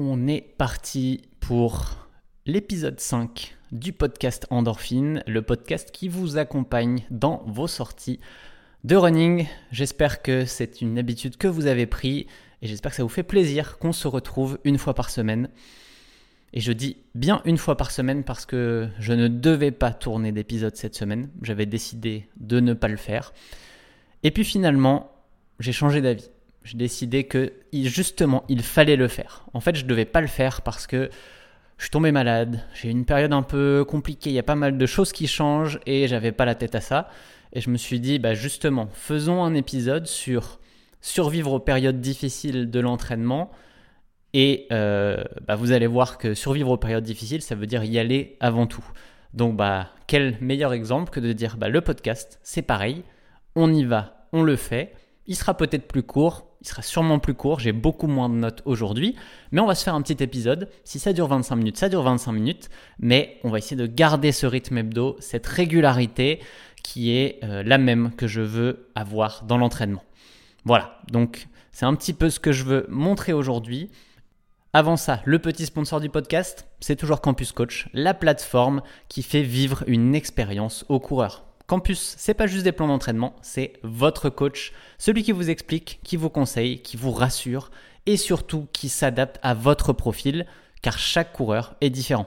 On est parti pour l'épisode 5 du podcast Endorphine, le podcast qui vous accompagne dans vos sorties de running. J'espère que c'est une habitude que vous avez pris et j'espère que ça vous fait plaisir qu'on se retrouve une fois par semaine. Et je dis bien une fois par semaine parce que je ne devais pas tourner d'épisode cette semaine. J'avais décidé de ne pas le faire. Et puis finalement, j'ai changé d'avis j'ai décidé que justement il fallait le faire. En fait, je devais pas le faire parce que je suis tombé malade, j'ai une période un peu compliquée, il y a pas mal de choses qui changent et j'avais pas la tête à ça. Et je me suis dit, bah justement, faisons un épisode sur survivre aux périodes difficiles de l'entraînement. Et euh, bah, vous allez voir que survivre aux périodes difficiles, ça veut dire y aller avant tout. Donc, bah, quel meilleur exemple que de dire, bah, le podcast, c'est pareil, on y va, on le fait. Il sera peut-être plus court, il sera sûrement plus court, j'ai beaucoup moins de notes aujourd'hui, mais on va se faire un petit épisode. Si ça dure 25 minutes, ça dure 25 minutes, mais on va essayer de garder ce rythme hebdo, cette régularité qui est euh, la même que je veux avoir dans l'entraînement. Voilà, donc c'est un petit peu ce que je veux montrer aujourd'hui. Avant ça, le petit sponsor du podcast, c'est toujours Campus Coach, la plateforme qui fait vivre une expérience aux coureurs. Campus, c'est pas juste des plans d'entraînement, c'est votre coach, celui qui vous explique, qui vous conseille, qui vous rassure et surtout qui s'adapte à votre profil car chaque coureur est différent.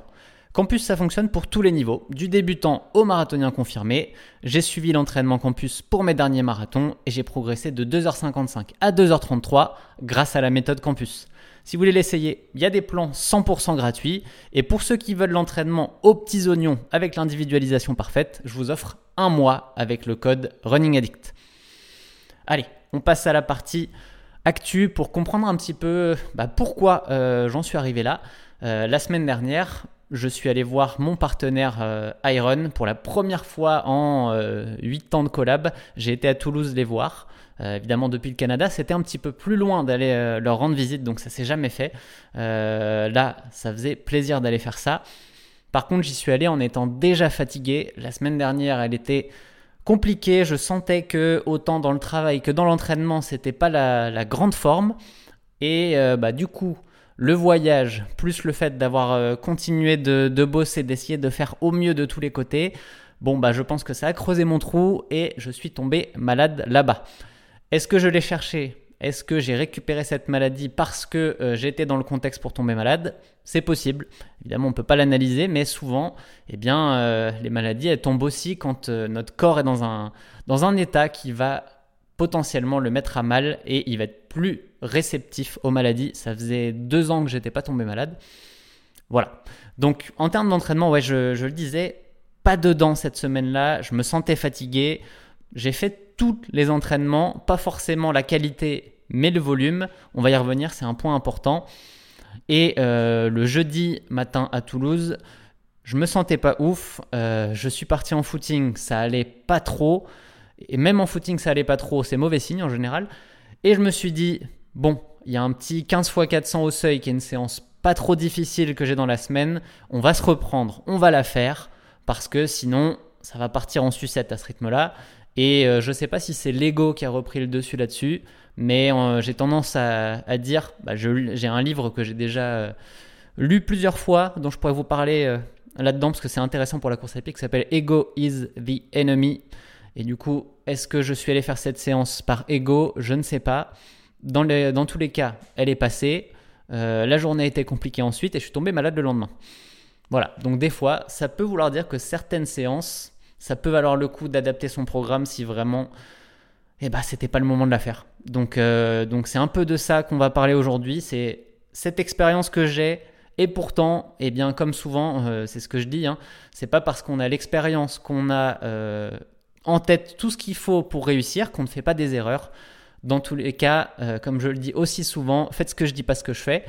Campus, ça fonctionne pour tous les niveaux, du débutant au marathonien confirmé. J'ai suivi l'entraînement Campus pour mes derniers marathons et j'ai progressé de 2h55 à 2h33 grâce à la méthode Campus. Si vous voulez l'essayer, il y a des plans 100% gratuits. Et pour ceux qui veulent l'entraînement aux petits oignons avec l'individualisation parfaite, je vous offre un mois avec le code Running Addict. Allez, on passe à la partie actu pour comprendre un petit peu bah, pourquoi euh, j'en suis arrivé là. Euh, la semaine dernière, je suis allé voir mon partenaire euh, Iron pour la première fois en 8 ans de collab. J'ai été à Toulouse les voir. évidemment, depuis le Canada, c'était un petit peu plus loin d'aller leur rendre visite, donc ça s'est jamais fait. là, ça faisait plaisir d'aller faire ça. Par contre, j'y suis allé en étant déjà fatigué. La semaine dernière, elle était compliquée. Je sentais que autant dans le travail que dans l'entraînement, c'était pas la, grande forme. Et euh, bah, du coup, le voyage, plus le fait d'avoir euh, continué de, de bosser, d'essayer de faire au mieux de tous les côtés, bon, bah, je pense que ça a creusé mon trou et je suis tombé malade là-bas. Est-ce que je l'ai cherché? Est-ce que j'ai récupéré cette maladie parce que euh, j'étais dans le contexte pour tomber malade? C'est possible. Évidemment, on ne peut pas l'analyser, mais souvent, eh bien, euh, les maladies, tombent aussi quand euh, notre corps est dans un, état qui va potentiellement le mettre à mal et il va être plus réceptif aux maladies. Ça faisait deux ans que j'étais pas tombé malade. Voilà. Donc, en termes d'entraînement, ouais, je, je le disais, pas dedans cette semaine-là. Je me sentais fatigué. J'ai fait les entraînements, pas forcément la qualité, mais le volume. On va y revenir, c'est un point important. Et euh, le jeudi matin à Toulouse, je me sentais pas ouf. Euh, je suis parti en footing, ça allait pas trop. Et même en footing, ça allait pas trop. C'est mauvais signe en général. Et je me suis dit, bon, il y a un petit 15 x 400 au seuil qui est une séance pas trop difficile que j'ai dans la semaine. On va se reprendre, on va la faire. Parce que sinon, ça va partir en sucette à ce rythme-là. Et euh, je ne sais pas si c'est l'ego qui a repris le dessus là-dessus, mais euh, j'ai tendance à, dire, bah, j'ai un livre que j'ai déjà euh, lu plusieurs fois, dont je pourrais vous parler là-dedans, parce que c'est intéressant pour la course à pied, qui s'appelle Ego is the Enemy. Et du coup, est-ce que je suis allé faire cette séance par ego? Je ne sais pas. Dans, dans tous les cas, elle est passée. la journée a été compliquée ensuite et je suis tombé malade le lendemain. Voilà, donc des fois, ça peut vouloir dire que certaines séances ça peut valoir le coup d'adapter son programme si vraiment eh ben, c'était pas le moment de la faire. Donc euh, donc c'est un peu de ça qu'on va parler aujourd'hui, c'est cette expérience que j'ai et pourtant, eh bien comme souvent, euh, c'est ce que je dis, hein, c'est pas parce qu'on a l'expérience, qu'on a euh, en tête tout ce qu'il faut pour réussir qu'on ne fait pas des erreurs. Dans tous les cas, comme je le dis aussi souvent, faites ce que je dis, pas ce que je fais.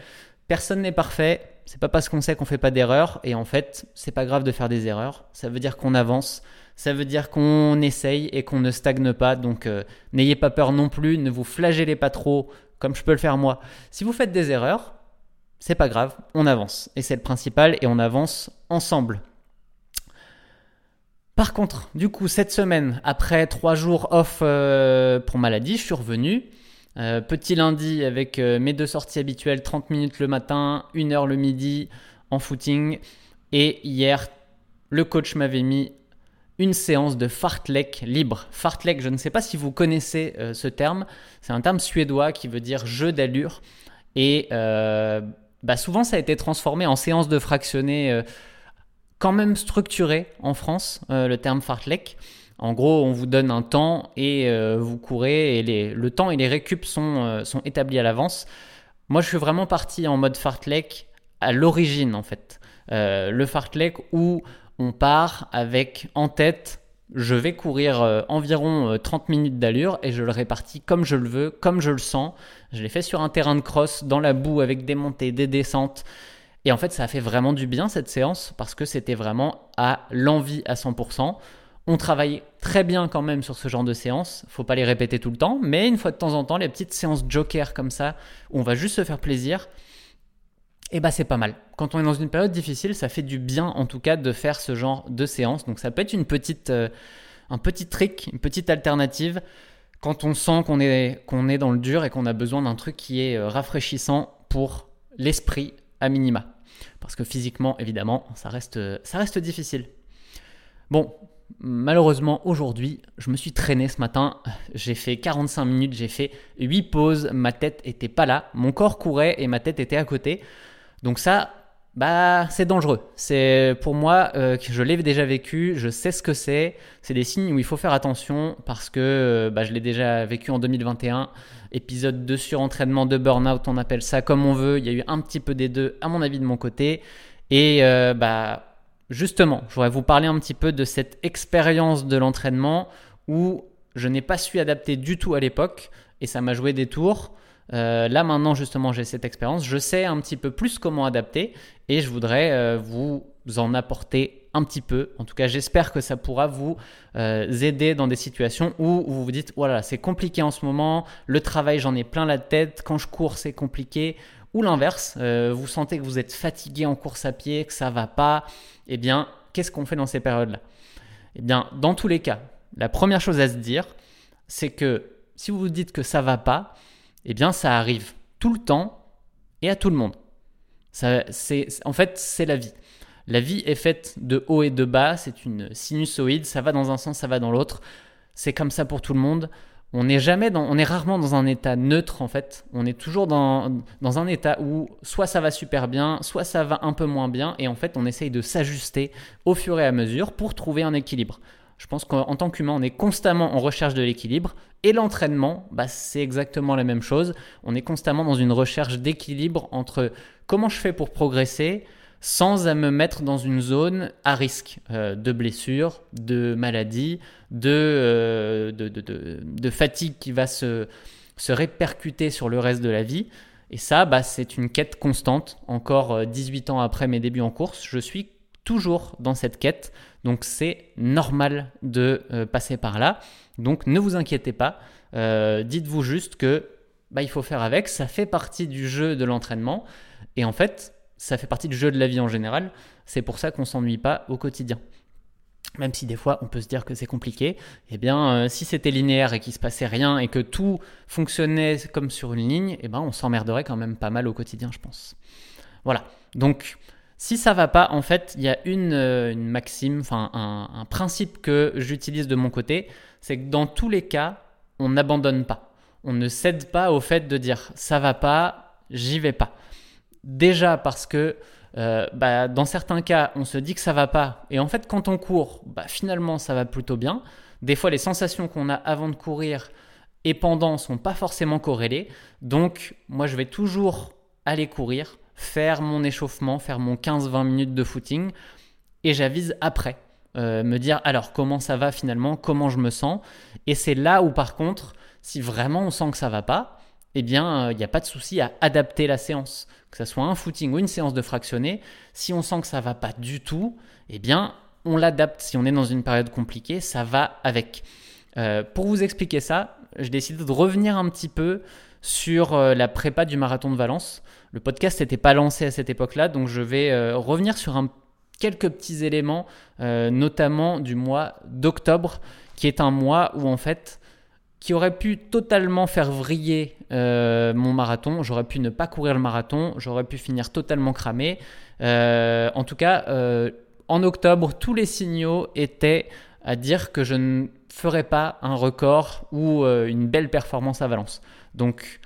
Personne n'est parfait. C'est pas parce qu'on sait qu'on fait pas d'erreurs et en fait, c'est pas grave de faire des erreurs. Ça veut dire qu'on avance ça veut dire qu'on essaye et qu'on ne stagne pas. Donc euh, n'ayez pas peur non plus, ne vous flagellez pas trop comme je peux le faire moi. Si vous faites des erreurs, c'est pas grave, on avance. Et c'est le principal et on avance ensemble. Par contre, du coup, cette semaine, après trois jours off euh, pour maladie, je suis revenu. Petit lundi avec mes deux sorties habituelles, 30 minutes le matin, 1 heure le midi en footing. Et hier, le coach m'avait mis une séance de fartlek libre. Fartlek, je ne sais pas si vous connaissez ce terme, c'est un terme suédois qui veut dire jeu d'allure. Et bah souvent, ça a été transformé en séance de fractionné quand même structuré en France, euh, le terme fartlek. En gros, on vous donne un temps et euh, vous courez et le temps et les récup sont, euh, sont établis à l'avance. Moi, je suis vraiment parti en mode fartlek à l'origine en fait. le fartlek où on part avec en tête je vais courir environ 30 minutes d'allure et je le répartis comme je le veux, comme je le sens. Je l'ai fait sur un terrain de cross, dans la boue, avec des montées, des descentes. Et en fait, ça a fait vraiment du bien cette séance parce que c'était vraiment à l'envie à 100%. On travaille très bien quand même sur ce genre de séance. Faut pas les répéter tout le temps, mais une fois de temps en temps, les petites séances joker comme ça, où on va juste se faire plaisir, et eh bah c'est pas mal. Quand on est dans une période difficile, ça fait du bien en tout cas de faire ce genre de séance. Donc ça peut être une petite, euh, un petit trick, une petite alternative quand on sent qu'on est, est dans le dur et qu'on a besoin d'un truc qui est euh, rafraîchissant pour l'esprit à minima. Parce que physiquement, évidemment, ça reste, ça reste difficile. Bon, malheureusement, aujourd'hui, je me suis traîné ce matin. J'ai fait 45 minutes, j'ai fait 8 pauses. Ma tête était pas là. Mon corps courait et ma tête était à côté. Donc ça, bah, c'est dangereux. C'est pour moi euh, je l'ai déjà vécu, je sais ce que c'est. C'est des signes où il faut faire attention parce que euh, bah, je l'ai déjà vécu en 2021. Épisode de surentraînement, de burn-out, on appelle ça comme on veut. Il y a eu un petit peu des deux, à mon avis, de mon côté. Et euh, bah, justement, je voudrais vous parler un petit peu de cette expérience de l'entraînement où je n'ai pas su adapter du tout à l'époque et ça m'a joué des tours. Euh, là maintenant justement j'ai cette expérience, je sais un petit peu plus comment adapter et je voudrais euh, vous en apporter un petit peu. En tout cas j'espère que ça pourra vous euh, aider dans des situations où vous vous dites voilà c'est compliqué en ce moment, le travail j'en ai plein la tête, quand je cours c'est compliqué. Ou l'inverse, vous sentez que vous êtes fatigué en course à pied, que ça va pas, eh bien qu'est-ce qu'on fait dans ces périodes-là? Eh bien dans tous les cas, la première chose à se dire, c'est que si vous vous dites que ça va pas, eh bien ça arrive tout le temps et à tout le monde. Ça, c'est, en fait, c'est la vie. La vie est faite de haut et de bas, c'est une sinusoïde, ça va dans un sens, ça va dans l'autre. C'est comme ça pour tout le monde. On est rarement dans un état neutre en fait. On est toujours dans, dans un état où soit ça va super bien, soit ça va un peu moins bien, et en fait on essaye de s'ajuster au fur et à mesure pour trouver un équilibre. Je pense qu'en tant qu'humain, on est constamment en recherche de l'équilibre. Et l'entraînement, bah, c'est exactement la même chose. On est constamment dans une recherche d'équilibre entre comment je fais pour progresser sans à me mettre dans une zone à risque euh, de blessure, de maladie, euh, de, fatigue qui va se, se répercuter sur le reste de la vie. Et ça, bah, c'est une quête constante. Encore 18 euh, ans après mes débuts en course, je suis toujours dans cette quête. Donc c'est normal de passer par là. Donc ne vous inquiétez pas. Dites-vous juste que bah, il faut faire avec. Ça fait partie du jeu de l'entraînement. Et en fait, ça fait partie du jeu de la vie en général. C'est pour ça qu'on s'ennuie pas au quotidien. Même si des fois on peut se dire que c'est compliqué, eh bien euh, si c'était linéaire et qu'il se passait rien et que tout fonctionnait comme sur une ligne, eh ben on s'emmerderait quand même pas mal au quotidien, je pense. Voilà. Donc si ça va pas, en fait, il y a une, euh, maxime, enfin un, principe que j'utilise de mon côté, c'est que dans tous les cas, on n'abandonne pas. On ne cède pas au fait de dire ça va pas, j'y vais pas. Déjà parce que euh, bah, dans certains cas, on se dit que ça va pas, et en fait, quand on court, bah, finalement, ça va plutôt bien. Des fois, les sensations qu'on a avant de courir et pendant sont pas forcément corrélées. Donc, moi, je vais toujours aller courir faire mon échauffement, faire mon 15-20 minutes de footing, et j'avise après. Euh, me dire alors comment ça va finalement, comment je me sens? Et c'est là où par contre, si vraiment on sent que ça va pas, eh bien il n'y a pas de souci à adapter la séance. Que ce soit un footing ou une séance de fractionné, si on sent que ça va pas du tout, eh bien on l'adapte. Si on est dans une période compliquée, ça va avec. Euh, pour vous expliquer ça, j'ai décidé de revenir un petit peu sur euh, la prépa du marathon de Valence. Le podcast n'était pas lancé à cette époque-là, donc je vais euh, revenir sur quelques petits éléments, euh, notamment du mois d'octobre, qui est un mois où en fait qui aurait pu totalement faire vriller euh, mon marathon. J'aurais pu ne pas courir le marathon, j'aurais pu finir totalement cramé. Euh, en tout cas, euh, en octobre, tous les signaux étaient à dire que je ne ferais pas un record ou une belle performance à Valence. Donc,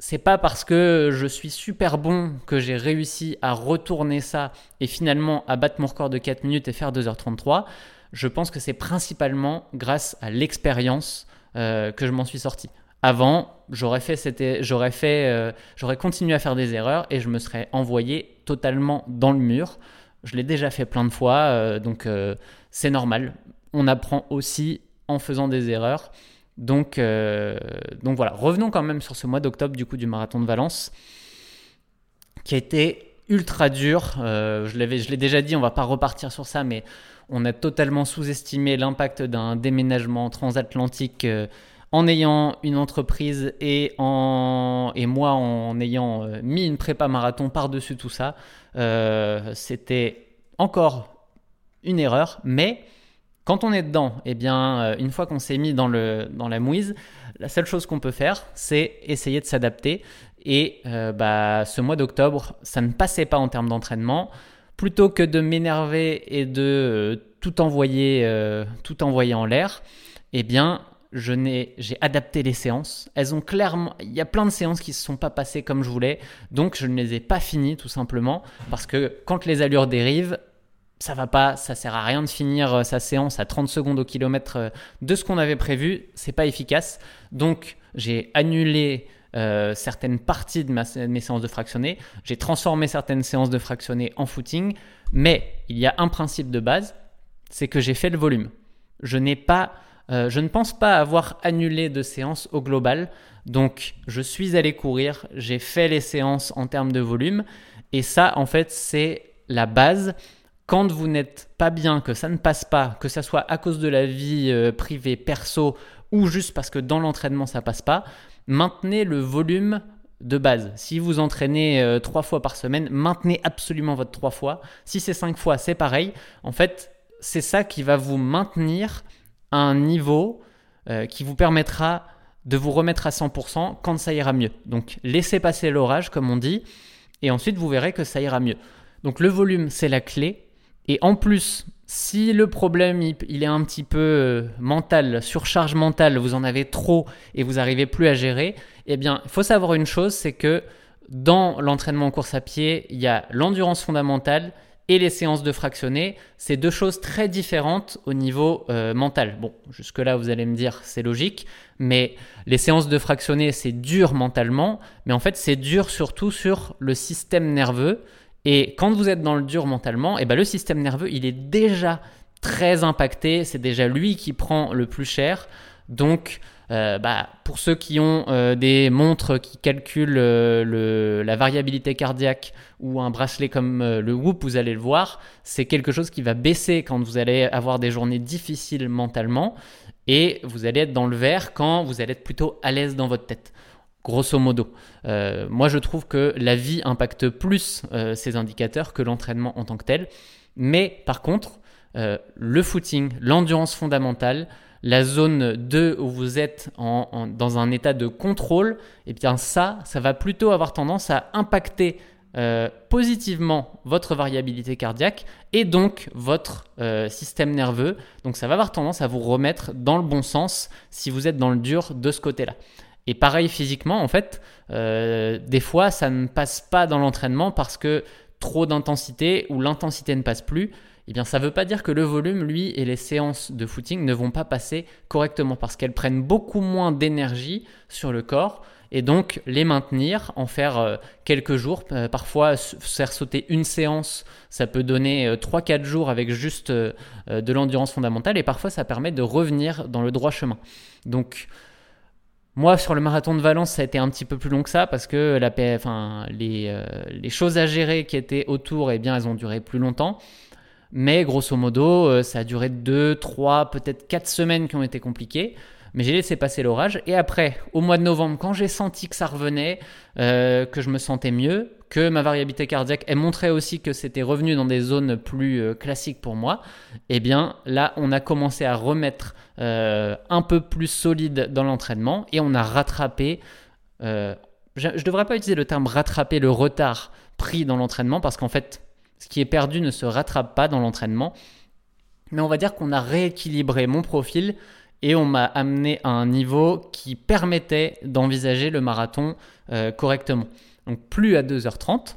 c'est pas parce que je suis super bon que j'ai réussi à retourner ça et finalement à battre mon record de 4 minutes et faire 2h33. Je pense que c'est principalement grâce à l'expérience euh, que je m'en suis sorti. Avant, j'aurais fait, j'aurais fait, euh, j'aurais continué à faire des erreurs et je me serais envoyé totalement dans le mur. Je l'ai déjà fait plein de fois, euh, donc c'est normal. On apprend aussi en faisant des erreurs. Donc, donc voilà, revenons quand même sur ce mois d'octobre du coup du marathon de Valence, qui a été ultra dur. je l'ai déjà dit, on va pas repartir sur ça, mais on a totalement sous-estimé l'impact d'un déménagement transatlantique euh, en ayant une entreprise et, moi en ayant euh, mis une prépa marathon par-dessus tout ça. Euh, c'était encore une erreur, mais quand on est dedans, eh bien, une fois qu'on s'est mis dans, le, dans la mouise, la seule chose qu'on peut faire, c'est essayer de s'adapter. Et bah, ce mois d'octobre, ça ne passait pas en termes d'entraînement plutôt que de m'énerver et de euh, tout envoyer, euh, tout envoyer en l'air, eh bien, j'ai adapté les séances. Elles ont clairement, il y a plein de séances qui se sont pas passées comme je voulais, donc je ne les ai pas finies tout simplement parce que quand les allures dérivent, ça va pas, ça sert à rien de finir euh, sa séance à 30 secondes au kilomètre de ce qu'on avait prévu, c'est pas efficace. Donc j'ai annulé euh, certaines parties de, mes séances de fractionné. J'ai transformé certaines séances de fractionné en footing. Mais il y a un principe de base, c'est que j'ai fait le volume. Je n'ai pas, euh, je ne pense pas avoir annulé de séances au global. Donc, je suis allé courir, j'ai fait les séances en termes de volume. Et ça, en fait, c'est la base quand vous n'êtes pas bien, que ça ne passe pas, que ça soit à cause de la vie euh, privée, perso, ou juste parce que dans l'entraînement ça passe pas, maintenez le volume de base. Si vous entraînez euh, trois fois par semaine, maintenez absolument votre trois fois. Si c'est cinq fois, c'est pareil. En fait, c'est ça qui va vous maintenir un niveau euh, qui vous permettra de vous remettre à 100% quand ça ira mieux. Donc laissez passer l'orage, comme on dit, et ensuite vous verrez que ça ira mieux. Donc le volume, c'est la clé. Et en plus, si le problème il, est un petit peu euh, mental, surcharge mentale, vous en avez trop et vous n'arrivez plus à gérer, eh bien, il faut savoir une chose, c'est que dans l'entraînement en course à pied, il y a l'endurance fondamentale et les séances de fractionné. C'est deux choses très différentes au niveau euh, mental. Bon, jusque-là, vous allez me dire, c'est logique, mais les séances de fractionné, c'est dur mentalement, mais en fait, c'est dur surtout sur le système nerveux. Et quand vous êtes dans le dur mentalement, et eh ben le système nerveux, il est déjà très impacté. C'est déjà lui qui prend le plus cher. Donc, euh, bah, pour ceux qui ont euh, des montres qui calculent euh, la variabilité cardiaque ou un bracelet comme le Whoop, vous allez le voir, c'est quelque chose qui va baisser quand vous allez avoir des journées difficiles mentalement et vous allez être dans le vert quand vous allez être plutôt à l'aise dans votre tête grosso modo. Euh, moi, je trouve que la vie impacte plus euh, ces indicateurs que l'entraînement en tant que tel. Mais par contre, euh, le footing, l'endurance fondamentale, la zone 2 où vous êtes dans un état de contrôle, et eh bien ça, ça va plutôt avoir tendance à impacter positivement votre variabilité cardiaque et donc votre système nerveux. Donc ça va avoir tendance à vous remettre dans le bon sens si vous êtes dans le dur de ce côté-là. Et pareil physiquement, en fait, euh, des fois, ça ne passe pas dans l'entraînement parce que trop d'intensité ou l'intensité ne passe plus. Eh bien, ça ne veut pas dire que le volume, lui, et les séances de footing ne vont pas passer correctement parce qu'elles prennent beaucoup moins d'énergie sur le corps. Et donc, les maintenir, en faire euh, quelques jours, euh, parfois faire sauter une séance, ça peut donner 3-4 jours avec juste de l'endurance fondamentale. Et parfois, ça permet de revenir dans le droit chemin. Donc, moi, sur le marathon de Valence, ça a été un petit peu plus long que ça parce que la, enfin, les, euh, les, choses à gérer qui étaient autour, eh bien, elles ont duré plus longtemps. Mais grosso modo, euh, ça a duré 2, 3, peut-être 4 semaines qui ont été compliquées. Mais j'ai laissé passer l'orage. Et après, au mois de novembre, quand j'ai senti que ça revenait, euh, que je me sentais mieux, que ma variabilité cardiaque, elle montrait aussi que c'était revenu dans des zones plus euh, classiques pour moi, eh bien là, on a commencé à remettre euh, un peu plus solide dans l'entraînement et on a rattrapé. je ne devrais pas utiliser le terme rattraper le retard pris dans l'entraînement parce qu'en fait, ce qui est perdu ne se rattrape pas dans l'entraînement. Mais on va dire qu'on a rééquilibré mon profil et on m'a amené à un niveau qui permettait d'envisager le marathon euh, correctement. Donc plus à 2h30,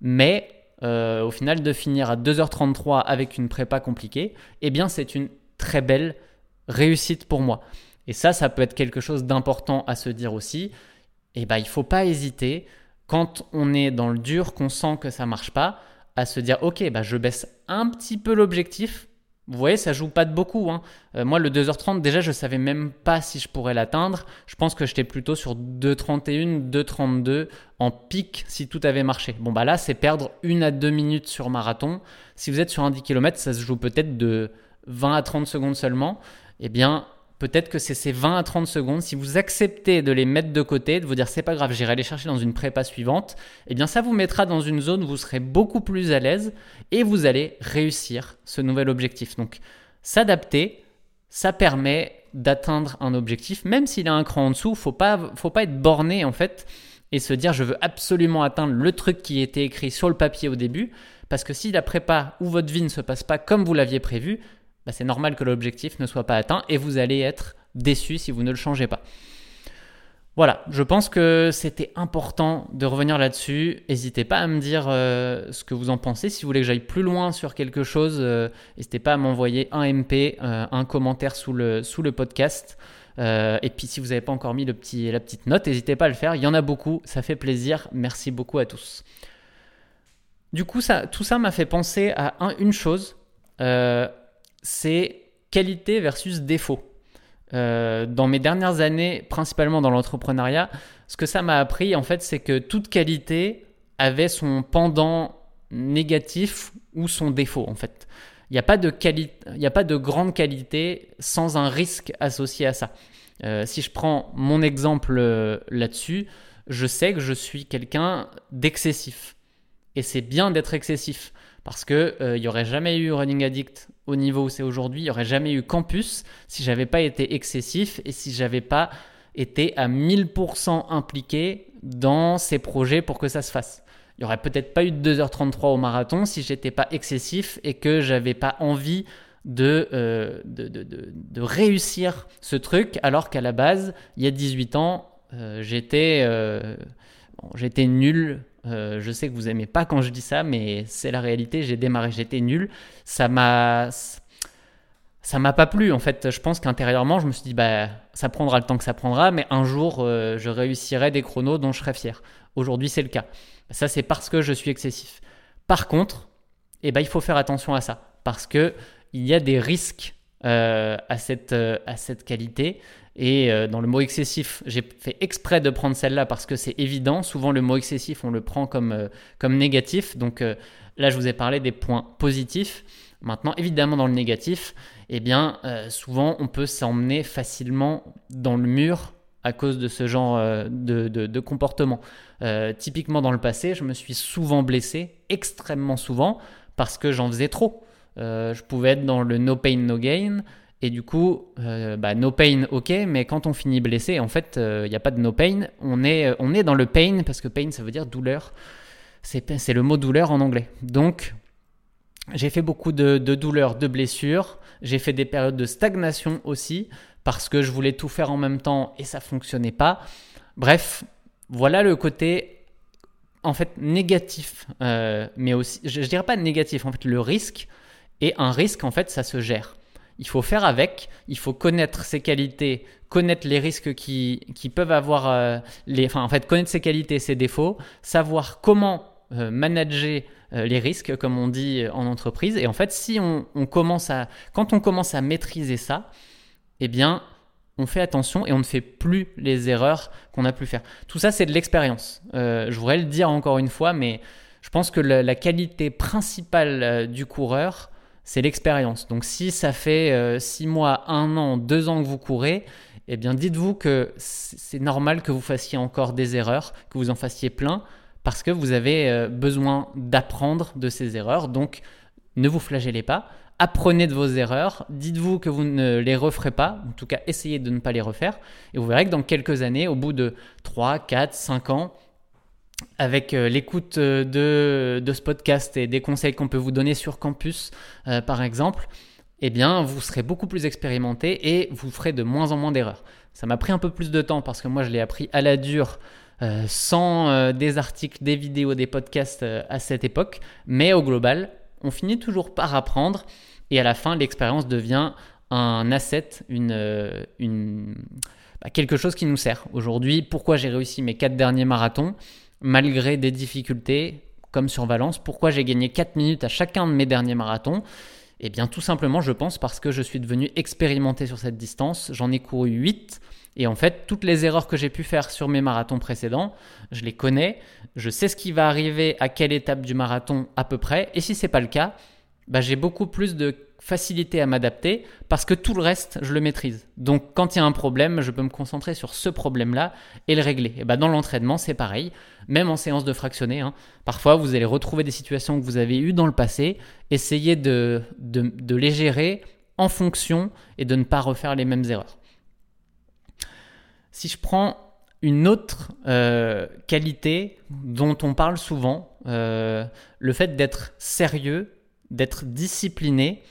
mais euh, au final de finir à 2h33 avec une prépa compliquée, eh bien c'est une très belle réussite pour moi. Et ça, ça peut être quelque chose d'important à se dire aussi. Eh ben, il faut pas hésiter quand on est dans le dur, qu'on sent que ça marche pas, à se dire ok, bah, je baisse un petit peu l'objectif vous voyez, ça joue pas de beaucoup. Hein. Euh, moi, le 2h30, déjà, je savais même pas si je pourrais l'atteindre. Je pense que j'étais plutôt sur 2h31, 2h32 en pic si tout avait marché. Bon, bah là, c'est perdre une à deux minutes sur marathon. Si vous êtes sur un 10 km, ça se joue peut-être de 20 à 30 secondes seulement. Eh bien, peut-être que c'est ces 20 à 30 secondes, si vous acceptez de les mettre de côté, de vous dire c'est pas grave, j'irai les chercher dans une prépa suivante, eh bien ça vous mettra dans une zone où vous serez beaucoup plus à l'aise et vous allez réussir ce nouvel objectif. Donc s'adapter, ça permet d'atteindre un objectif, même s'il a un cran en dessous, faut pas, faut pas être borné en fait et se dire je veux absolument atteindre le truc qui était écrit sur le papier au début, parce que si la prépa ou votre vie ne se passe pas comme vous l'aviez prévu, bah, c'est normal que l'objectif ne soit pas atteint et vous allez être déçu si vous ne le changez pas. Voilà, je pense que c'était important de revenir là-dessus. N'hésitez pas à me dire euh, ce que vous en pensez. Si vous voulez que j'aille plus loin sur quelque chose, euh, n'hésitez pas à m'envoyer un MP, euh, un commentaire sous le, podcast. et puis si vous n'avez pas encore mis le petit, la petite note, n'hésitez pas à le faire. Il y en a beaucoup, ça fait plaisir. Merci beaucoup à tous. Du coup, tout ça m'a fait penser à une chose c'est qualité versus défaut. Euh, dans mes dernières années, principalement dans l'entrepreneuriat, ce que ça m'a appris, en fait, c'est que toute qualité avait son pendant négatif ou son défaut, en fait. Il n'y a, pas de a pas de grande qualité sans un risque associé à ça. Euh, si je prends mon exemple euh, là-dessus, je sais que je suis quelqu'un d'excessif. Et c'est bien d'être excessif parce que il n'y aurait jamais eu Running Addict au niveau où c'est aujourd'hui. Il n'y aurait jamais eu campus si j'avais pas été excessif et si j'avais pas été à 1000% impliqué dans ces projets pour que ça se fasse. Il n'y aurait peut-être pas eu de 2h33 au marathon si j'étais pas excessif et que j'avais pas envie de, euh, de, de, de, réussir ce truc alors qu'à la base, il y a 18 ans, euh, euh, j'étais nul euh, je sais que vous aimez pas quand je dis ça, mais c'est la réalité. J'ai démarré, j'étais nul. Ça m'a, ça m'a pas plu. En fait, je pense qu'intérieurement, je me suis dit, bah, ça prendra le temps que ça prendra, mais un jour, euh, je réussirai des chronos dont je serai fier. Aujourd'hui, c'est le cas. Ça, c'est parce que je suis excessif. Par contre, eh ben, il faut faire attention à ça, parce que il y a des risques euh, à cette à cette qualité. Et euh, dans le mot excessif, j'ai fait exprès de prendre celle-là parce que c'est évident. Souvent, le mot excessif, on le prend comme, euh, comme négatif. Donc euh, là, je vous ai parlé des points positifs. Maintenant, évidemment, dans le négatif, eh bien, souvent, on peut s'emmener facilement dans le mur à cause de ce genre de, de, comportement. typiquement, dans le passé, je me suis souvent blessé, extrêmement souvent, parce que j'en faisais trop. je pouvais être dans le no pain, no gain. Et du coup, euh, bah, no pain, ok, mais quand on finit blessé, en fait, il euh, n'y a pas de no pain. On est, euh, on est dans le pain, parce que pain, ça veut dire douleur. C'est le mot douleur en anglais. Donc, j'ai fait beaucoup de, de douleurs, de blessures. J'ai fait des périodes de stagnation aussi, parce que je voulais tout faire en même temps et ça fonctionnait pas. Bref, voilà le côté, en fait, négatif. mais aussi, je, je dirais pas négatif, en fait, le risque. Et un risque, en fait, ça se gère il faut faire avec, il faut connaître ses qualités, connaître les risques qui, qui peuvent avoir, euh, enfin en fait connaître ses qualités, ses défauts, savoir comment euh, manager euh, les risques, comme on dit en entreprise. Et en fait, si on, commence à, quand on commence à maîtriser ça, eh bien, on fait attention et on ne fait plus les erreurs qu'on a pu faire. Tout ça, c'est de l'expérience. je voudrais le dire encore une fois, mais je pense que la qualité principale du coureur, c'est l'expérience. Donc si ça fait 6 euh, mois, 1 an, 2 ans que vous courez, eh bien dites-vous que c'est normal que vous fassiez encore des erreurs, que vous en fassiez plein, parce que vous avez euh, besoin d'apprendre de ces erreurs. Donc ne vous flagellez pas, apprenez de vos erreurs, dites-vous que vous ne les referez pas, en tout cas essayez de ne pas les refaire, et vous verrez que dans quelques années, au bout de 3, 4, 5 ans, avec euh, l'écoute euh, de, ce podcast et des conseils qu'on peut vous donner sur campus, euh, par exemple, eh bien, vous serez beaucoup plus expérimenté et vous ferez de moins en moins d'erreurs. Ça m'a pris un peu plus de temps parce que moi, je l'ai appris à la dure, sans des articles, des vidéos, des podcasts à cette époque. Mais au global, on finit toujours par apprendre et à la fin, l'expérience devient un asset, une, bah, quelque chose qui nous sert. Aujourd'hui, pourquoi j'ai réussi mes quatre derniers marathons? Malgré des difficultés, comme sur Valence. Pourquoi j'ai gagné 4 minutes à chacun de mes derniers marathons? Eh bien, tout simplement, je pense, parce que je suis devenu expérimenté sur cette distance. J'en ai couru 8. Et en fait, toutes les erreurs que j'ai pu faire sur mes marathons précédents, je les connais. Je sais ce qui va arriver à quelle étape du marathon à peu près. Et si ce n'est pas le cas, bah, j'ai beaucoup plus de facilité à m'adapter parce que tout le reste, je le maîtrise. Donc quand il y a un problème, je peux me concentrer sur ce problème-là et le régler. Et bah, dans l'entraînement, c'est pareil, même en séance de fractionné. Hein. Parfois, vous allez retrouver des situations que vous avez eues dans le passé, essayez de, de, les gérer en fonction et de ne pas refaire les mêmes erreurs. Si je prends une autre euh, qualité dont on parle souvent, euh, le fait d'être sérieux, d'être discipliné,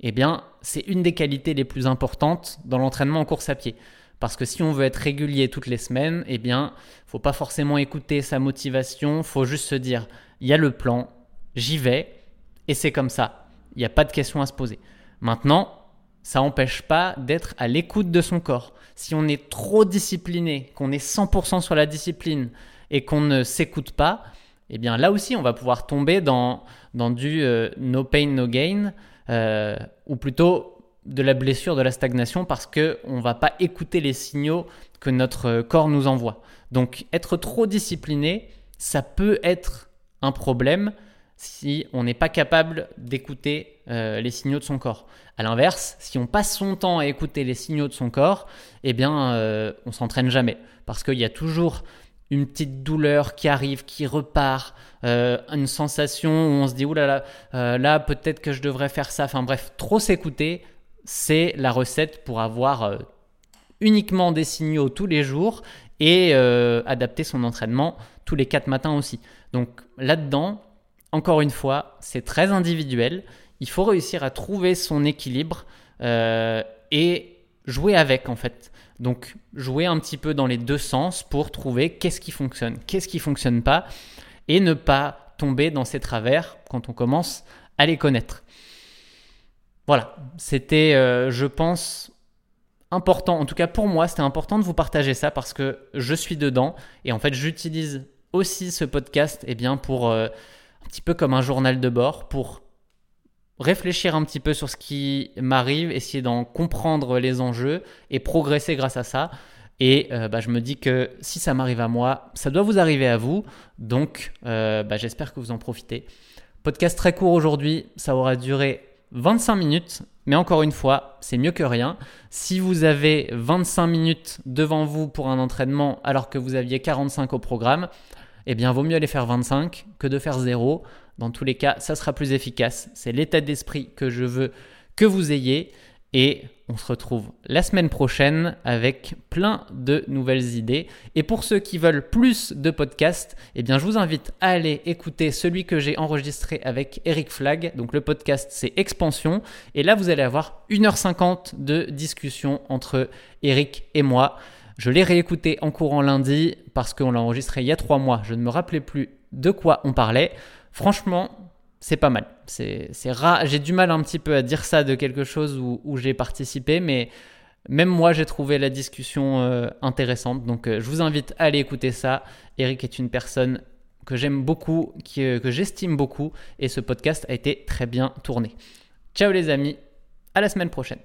eh bien, c'est une des qualités les plus importantes dans l'entraînement en course à pied. Parce que si on veut être régulier toutes les semaines, eh bien, faut pas forcément écouter sa motivation, faut juste se dire, il y a le plan, j'y vais, et c'est comme ça. Il n'y a pas de question à se poser. Maintenant, ça n'empêche pas d'être à l'écoute de son corps. Si on est trop discipliné, qu'on est 100% sur la discipline et qu'on ne s'écoute pas, eh bien là aussi, on va pouvoir tomber dans, du euh, no pain, no gain, euh, ou plutôt de la blessure, de la stagnation, parce qu'on ne va pas écouter les signaux que notre corps nous envoie. Donc être trop discipliné, ça peut être un problème si on n'est pas capable d'écouter euh, les signaux de son corps. À l'inverse, si on passe son temps à écouter les signaux de son corps, eh bien, euh, on s'entraîne jamais, parce qu'il y a toujours une petite douleur qui arrive, qui repart, euh, une sensation où on se dit, oulala, là, euh, là peut-être que je devrais faire ça. Enfin bref, trop s'écouter, c'est la recette pour avoir euh, uniquement des signaux tous les jours et adapter son entraînement tous les quatre matins aussi. Donc là-dedans, encore une fois, c'est très individuel. Il faut réussir à trouver son équilibre et jouer avec en fait. Donc jouer un petit peu dans les deux sens pour trouver qu'est-ce qui fonctionne, qu'est-ce qui fonctionne pas, et ne pas tomber dans ces travers quand on commence à les connaître. Voilà, c'était, euh, je pense, important, en tout cas pour moi, c'était important de vous partager ça parce que je suis dedans et en fait j'utilise aussi ce podcast eh bien, pour euh, un petit peu comme un journal de bord, pour réfléchir un petit peu sur ce qui m'arrive, essayer d'en comprendre les enjeux et progresser grâce à ça. Et euh, bah, je me dis que si ça m'arrive à moi, ça doit vous arriver à vous. Donc euh, bah, j'espère que vous en profitez. Podcast très court aujourd'hui, ça aura duré 25 minutes. Mais encore une fois, c'est mieux que rien. Si vous avez 25 minutes devant vous pour un entraînement alors que vous aviez 45 au programme, eh bien vaut mieux aller faire 25 que de faire 0. Dans tous les cas, ça sera plus efficace. C'est l'état d'esprit que je veux que vous ayez. Et on se retrouve la semaine prochaine avec plein de nouvelles idées. Et pour ceux qui veulent plus de podcasts, eh bien, je vous invite à aller écouter celui que j'ai enregistré avec Eric Flag. Donc, le podcast, c'est Expansion. Et là, vous allez avoir 1h50 de discussion entre Eric et moi. Je l'ai réécouté en courant lundi parce qu'on l'a enregistré il y a trois mois. Je ne me rappelais plus de quoi on parlait. Franchement, c'est pas mal. C'est rare. J'ai du mal un petit peu à dire ça de quelque chose où, j'ai participé, mais même moi, j'ai trouvé la discussion euh, intéressante. Donc, euh, je vous invite à aller écouter ça. Eric est une personne que j'aime beaucoup, euh, que j'estime beaucoup, et ce podcast a été très bien tourné. Ciao les amis, à la semaine prochaine.